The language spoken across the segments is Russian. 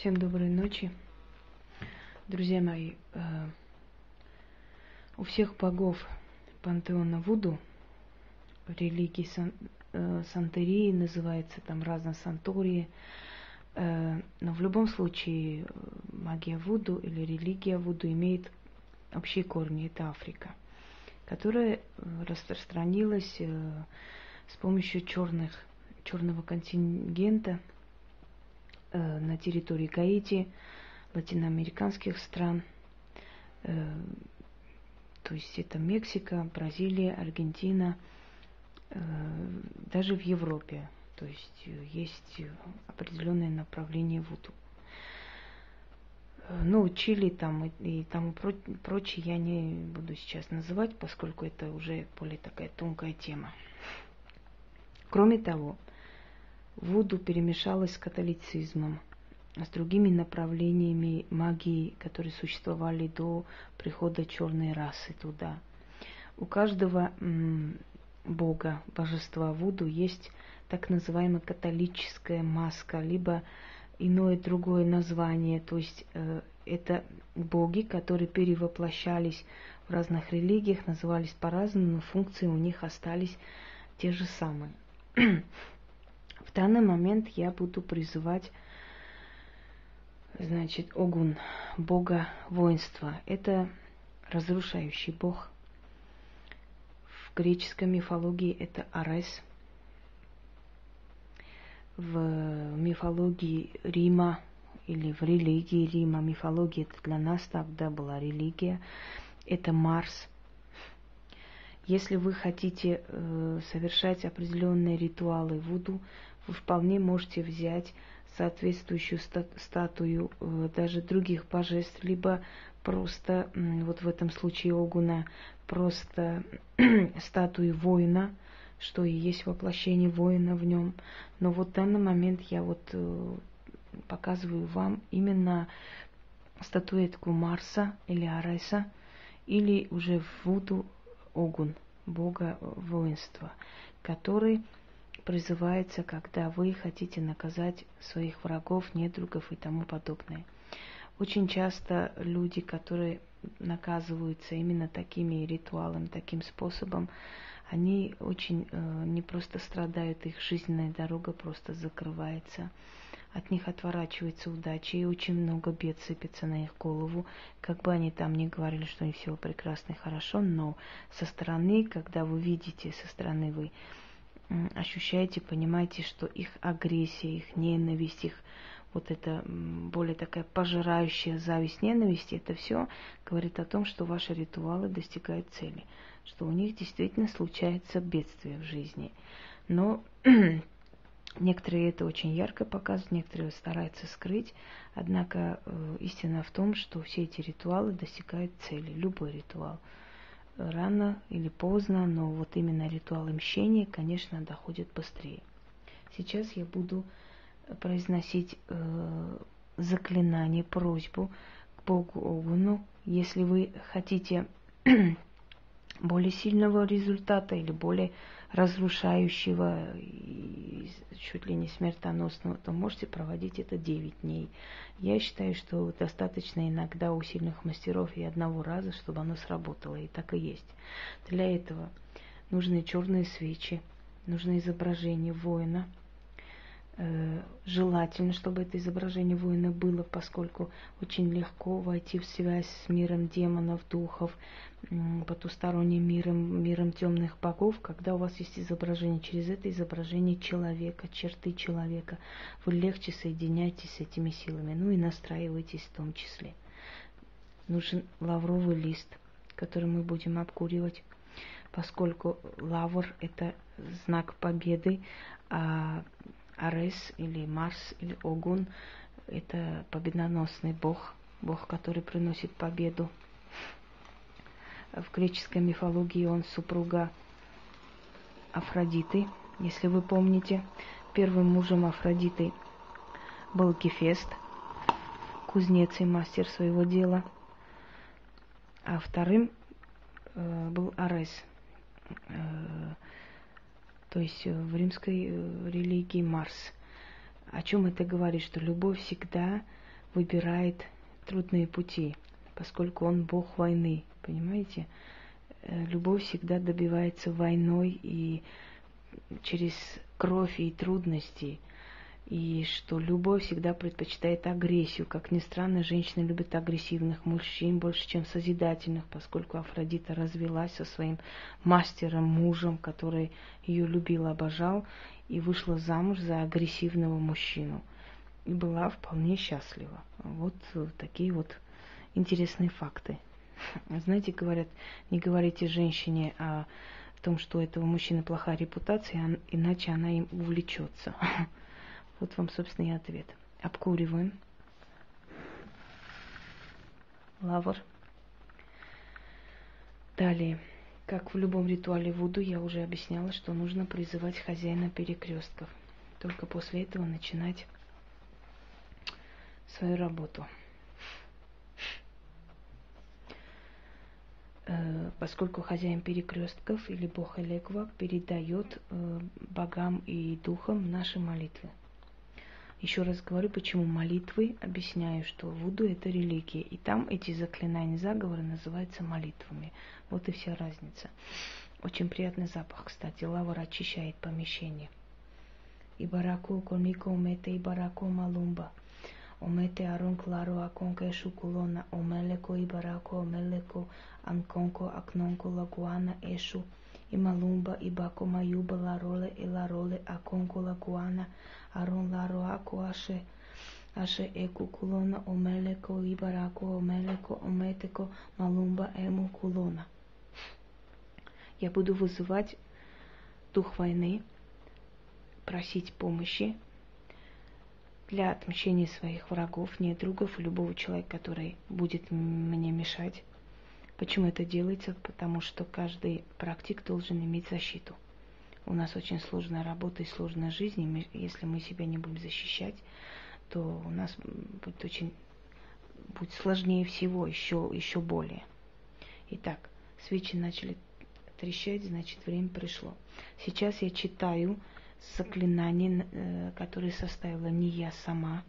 Всем доброй ночи. Друзья мои, э, у всех богов пантеона Вуду, религии сан, э, Сантерии называется, там разно Сантории, э, но в любом случае магия Вуду или религия Вуду имеет общие корни, это Африка, которая распространилась с помощью черных, черного контингента – Э, на территории Гаити, латиноамериканских стран, э, то есть это Мексика, Бразилия, Аргентина, э, даже в Европе, то есть есть определенное направление вуду. Ну, Чили там и, и тому прочее я не буду сейчас называть, поскольку это уже более такая тонкая тема. Кроме того, Вуду перемешалась с католицизмом, с другими направлениями магии, которые существовали до прихода черной расы туда. У каждого бога, божества Вуду есть так называемая католическая маска, либо иное другое название, то есть э, это боги, которые перевоплощались в разных религиях, назывались по-разному, но функции у них остались те же самые. В данный момент я буду призывать, значит, Огун, бога воинства. Это разрушающий бог. В греческой мифологии это Арес. В мифологии Рима или в религии Рима, мифология это для нас тогда была религия, это Марс. Если вы хотите э, совершать определенные ритуалы Вуду, вы вполне можете взять соответствующую статую э, даже других божеств, либо просто, вот в этом случае Огуна, просто статую воина, что и есть воплощение воина в нем. Но вот в данный момент я вот э, показываю вам именно статуэтку Марса или Ареса, или уже в Вуду Огун, бога воинства, который призывается, когда вы хотите наказать своих врагов, недругов и тому подобное. Очень часто люди, которые наказываются именно такими ритуалами, таким способом, они очень э, не просто страдают, их жизненная дорога просто закрывается, от них отворачивается удача, и очень много бед сыпется на их голову. Как бы они там ни говорили, что они все прекрасно и хорошо, но со стороны, когда вы видите, со стороны вы ощущаете, понимаете, что их агрессия, их ненависть, их вот это более такая пожирающая зависть, ненависть, это все говорит о том, что ваши ритуалы достигают цели, что у них действительно случается бедствие в жизни. Но некоторые это очень ярко показывают, некоторые стараются скрыть, однако э, истина в том, что все эти ритуалы достигают цели, любой ритуал – рано или поздно, но вот именно ритуал мщения, конечно, доходит быстрее. Сейчас я буду произносить э, заклинание, просьбу к Богу Огуну. Если вы хотите более сильного результата или более разрушающего чуть ли не смертоносного, то можете проводить это 9 дней. Я считаю, что достаточно иногда у сильных мастеров и одного раза, чтобы оно сработало, и так и есть. Для этого нужны черные свечи, нужно изображение воина – желательно, чтобы это изображение воина было, поскольку очень легко войти в связь с миром демонов, духов, потусторонним миром, миром темных богов, когда у вас есть изображение, через это изображение человека, черты человека, вы легче соединяетесь с этими силами, ну и настраиваетесь в том числе. Нужен лавровый лист, который мы будем обкуривать, поскольку лавр – это знак победы, а Арес или Марс или Огун – это победоносный бог, бог, который приносит победу. В греческой мифологии он супруга Афродиты. Если вы помните, первым мужем Афродиты был Гефест, кузнец и мастер своего дела, а вторым э, был Арес, э, то есть э, в римской э, религии Марс. О чем это говорит? Что любовь всегда выбирает трудные пути, поскольку он Бог войны, понимаете? Э, любовь всегда добивается войной и через кровь и трудности. И что любовь всегда предпочитает агрессию. Как ни странно, женщины любят агрессивных мужчин больше, чем созидательных, поскольку Афродита развелась со своим мастером, мужем, который ее любил, обожал, и вышла замуж за агрессивного мужчину. И была вполне счастлива. Вот такие вот интересные факты. Знаете, говорят, не говорите женщине о том, что у этого мужчины плохая репутация, иначе она им увлечется. Вот вам, собственно, и ответ. Обкуриваем. Лавр. Далее. Как в любом ритуале Вуду, я уже объясняла, что нужно призывать хозяина перекрестков. Только после этого начинать свою работу. Э, поскольку хозяин перекрестков или бог Элеква передает э, богам и духам наши молитвы. Еще раз говорю, почему молитвы. Объясняю, что Вуду это религия. И там эти заклинания, заговоры называются молитвами. Вот и вся разница. Очень приятный запах, кстати. Лавр очищает помещение. Ибараку конико умете ибараку малумба. Умете арон кларо аконке шукулона. Омелеко ибараку омелеко анконко акнонко лагуана эшу. Ималумба ибако маюба лароле и лароле аконко лагуана. Арон ларо ако аше еку кулона омелеко ибарако омелеко ометеко малумба эму кулона. Я буду вызывать дух войны, просить помощи для отмщения своих врагов, недругов и любого человека, который будет мне мешать. Почему это делается? Потому что каждый практик должен иметь защиту. У нас очень сложная работа и сложная жизнь, и если мы себя не будем защищать, то у нас будет очень будет сложнее всего, еще, еще более. Итак, свечи начали трещать, значит, время пришло. Сейчас я читаю заклинание, э, которое составила не я сама.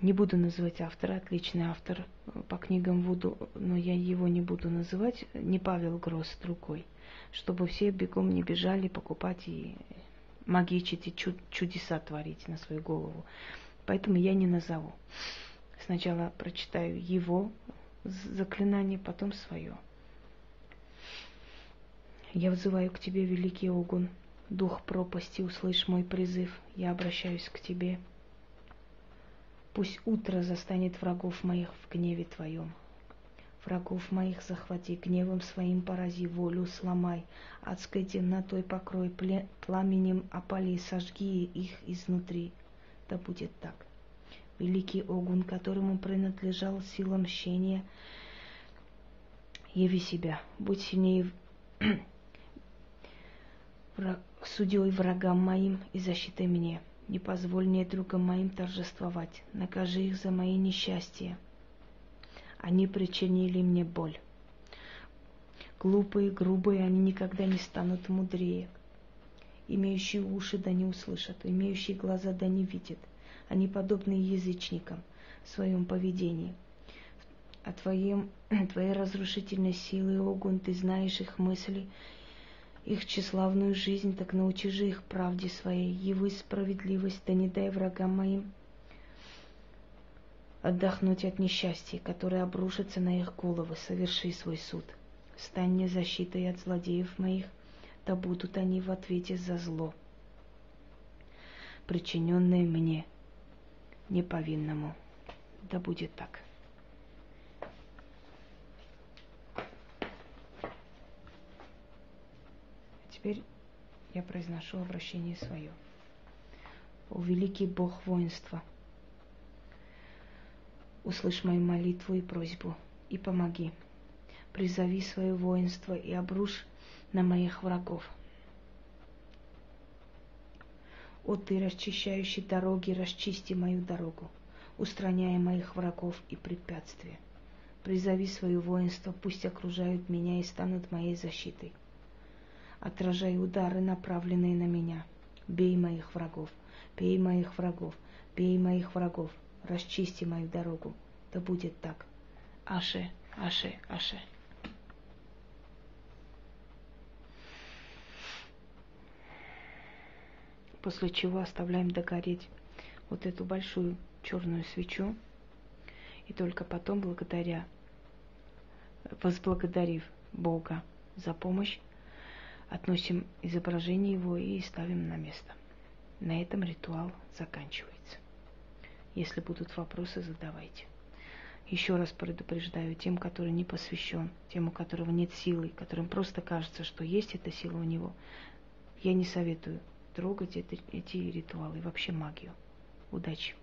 Не буду называть автора, отличный автор э, по книгам Вуду, но я его не буду называть, не Павел Гросс, другой, чтобы все бегом не бежали покупать и магичить и чуд чудеса творить на свою голову. Поэтому я не назову. Сначала прочитаю его заклинание, потом свое. Я взываю к тебе, великий огонь, дух пропасти, услышь мой призыв, я обращаюсь к тебе. Пусть утро застанет врагов моих в гневе твоем. Врагов моих захвати, гневом своим порази, волю сломай, адской темнотой покрой, пламенем опали, сожги их изнутри. Да будет так. Великий огонь, которому принадлежал сила мщения, яви себя, будь сильнее враг, судьей врагам моим и защитой мне. Не позволь мне другам моим торжествовать, накажи их за мои несчастья. Они причинили мне боль. Глупые, грубые, они никогда не станут мудрее. Имеющие уши да не услышат, имеющие глаза да не видят. Они подобны язычникам в своем поведении. О твоем, твоей разрушительной силы, огонь, ты знаешь их мысли их тщеславную жизнь, так научи же их правде своей, явы справедливость, да не дай врагам моим отдохнуть от несчастья, которое обрушится на их головы, соверши свой суд. Стань мне защитой от злодеев моих, да будут они в ответе за зло, причиненное мне, неповинному. Да будет так. Теперь я произношу обращение свое. О великий Бог воинства, услышь мою молитву и просьбу и помоги. Призови свое воинство и обрушь на моих врагов. О ты, расчищающий дороги, расчисти мою дорогу, устраняя моих врагов и препятствия. Призови свое воинство, пусть окружают меня и станут моей защитой отражай удары, направленные на меня. Бей моих врагов, бей моих врагов, бей моих врагов. расчисти мою дорогу. Да будет так. Аше, аше, аше. После чего оставляем догореть вот эту большую черную свечу. И только потом, благодаря, возблагодарив Бога за помощь, относим изображение его и ставим на место. На этом ритуал заканчивается. Если будут вопросы, задавайте. Еще раз предупреждаю тем, который не посвящен, тем, у которого нет силы, которым просто кажется, что есть эта сила у него, я не советую трогать эти ритуалы, вообще магию. Удачи!